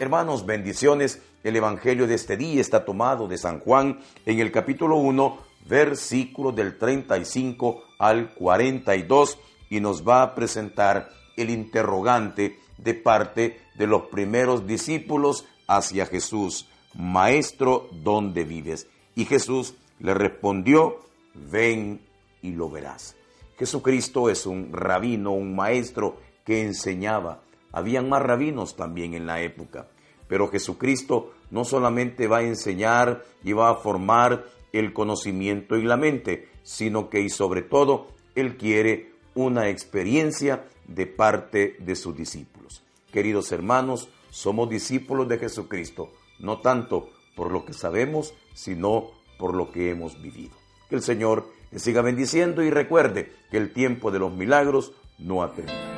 Hermanos, bendiciones. El Evangelio de este día está tomado de San Juan en el capítulo 1, versículo del 35 al 42 y nos va a presentar el interrogante de parte de los primeros discípulos hacia Jesús. Maestro, ¿dónde vives? Y Jesús le respondió, ven y lo verás. Jesucristo es un rabino, un maestro que enseñaba. Habían más rabinos también en la época, pero Jesucristo no solamente va a enseñar y va a formar el conocimiento y la mente, sino que y sobre todo Él quiere una experiencia de parte de sus discípulos. Queridos hermanos, somos discípulos de Jesucristo, no tanto por lo que sabemos, sino por lo que hemos vivido. Que el Señor le siga bendiciendo y recuerde que el tiempo de los milagros no ha terminado.